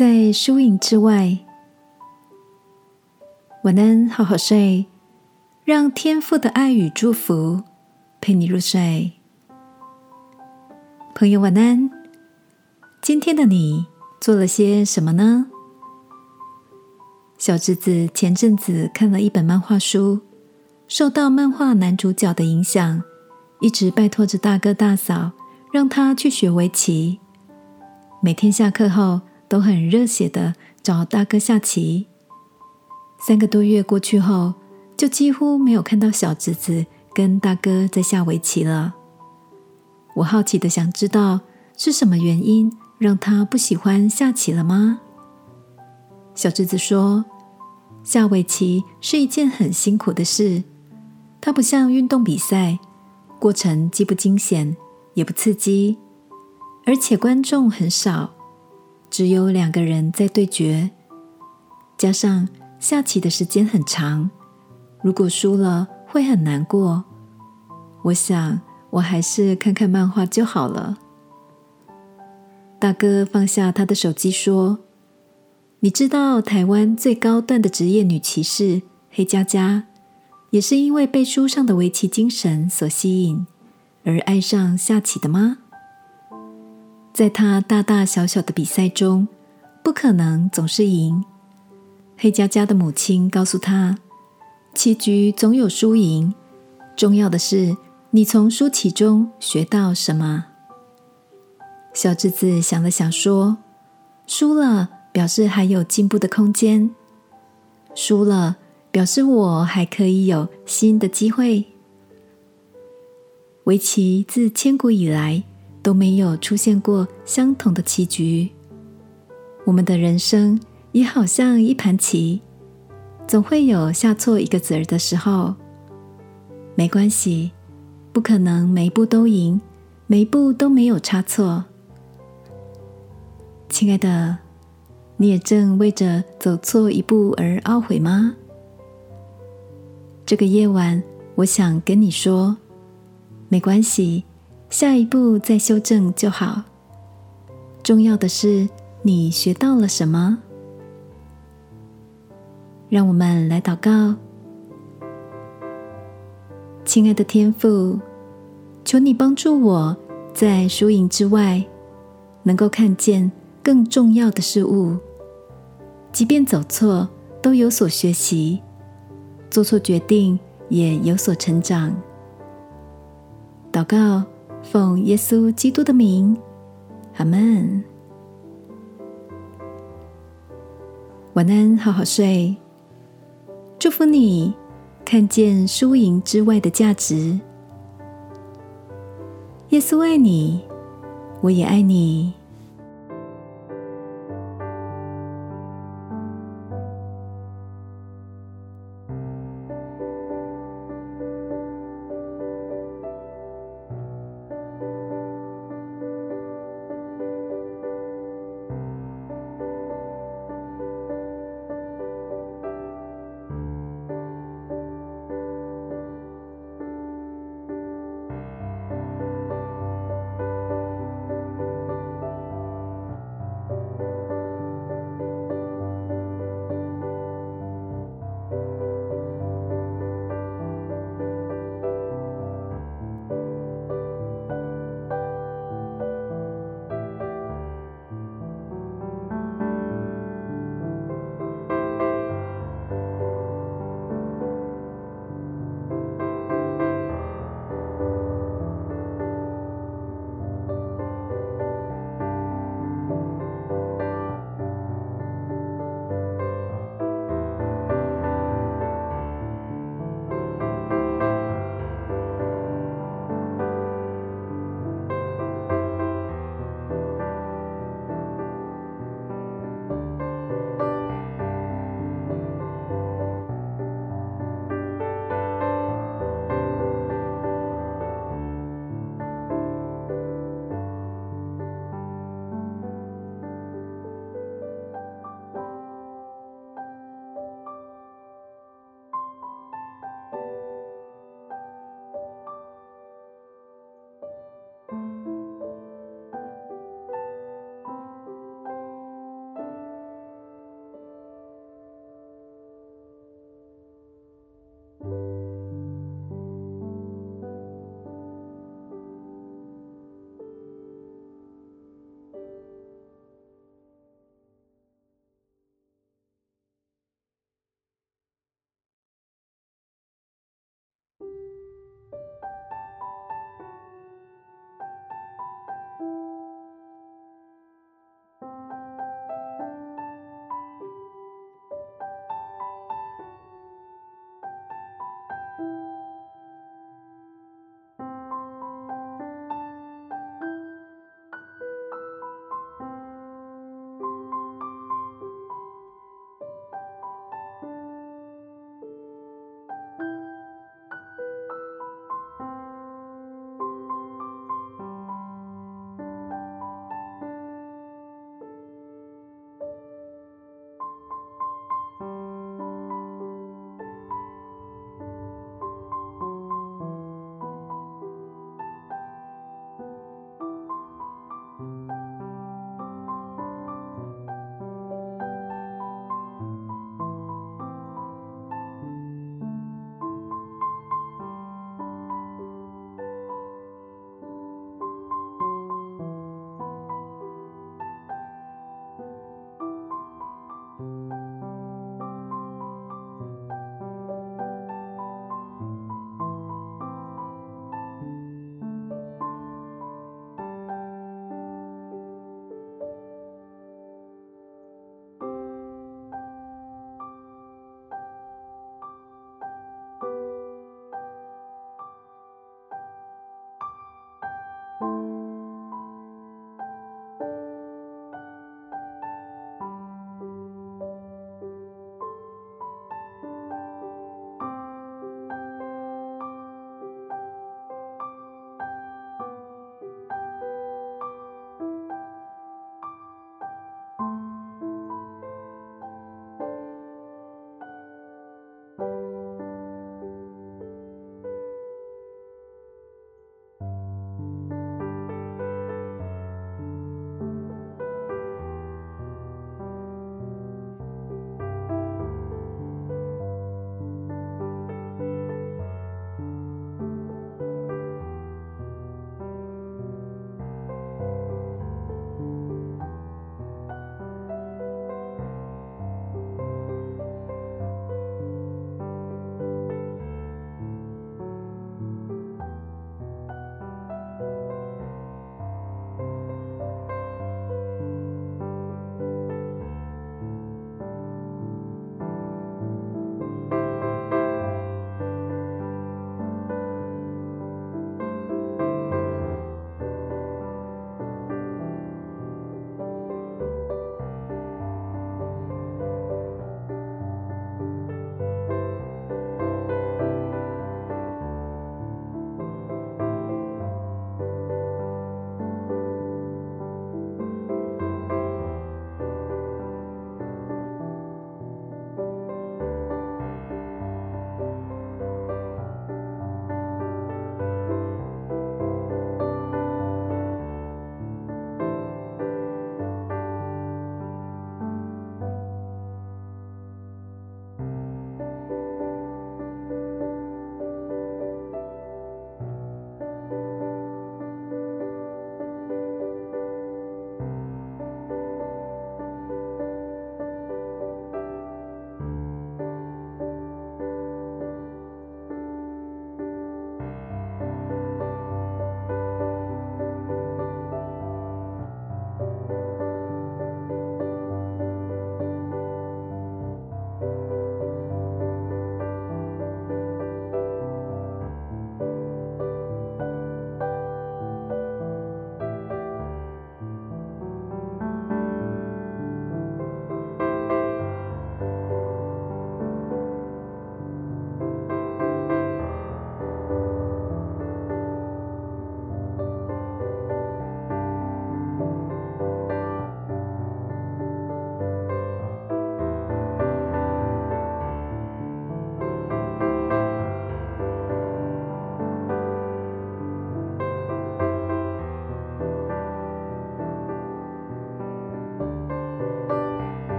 在输赢之外。晚安，好好睡，让天父的爱与祝福陪你入睡。朋友，晚安。今天的你做了些什么呢？小侄子前阵子看了一本漫画书，受到漫画男主角的影响，一直拜托着大哥大嫂让他去学围棋。每天下课后都很热血的找大哥下棋。三个多月过去后，就几乎没有看到小侄子跟大哥在下围棋了。我好奇的想知道是什么原因让他不喜欢下棋了吗？小侄子说，下围棋是一件很辛苦的事，它不像运动比赛，过程既不惊险也不刺激，而且观众很少，只有两个人在对决，加上下棋的时间很长，如果输了会很难过。我想。我还是看看漫画就好了。大哥放下他的手机说：“你知道台湾最高段的职业女骑士黑佳佳，也是因为被书上的围棋精神所吸引而爱上下棋的吗？在他大大小小的比赛中，不可能总是赢。黑佳佳的母亲告诉他，棋局总有输赢，重要的是。”你从输棋中学到什么？小侄子想了想说：“输了表示还有进步的空间，输了表示我还可以有新的机会。围棋自千古以来都没有出现过相同的棋局，我们的人生也好像一盘棋，总会有下错一个子儿的时候。没关系。”不可能每一步都赢，每一步都没有差错。亲爱的，你也正为着走错一步而懊悔吗？这个夜晚，我想跟你说，没关系，下一步再修正就好。重要的是你学到了什么。让我们来祷告。亲爱的天父，求你帮助我在输赢之外，能够看见更重要的事物。即便走错，都有所学习；做错决定，也有所成长。祷告，奉耶稣基督的名，阿门。晚安，好好睡。祝福你。看见输赢之外的价值。耶稣爱你，我也爱你。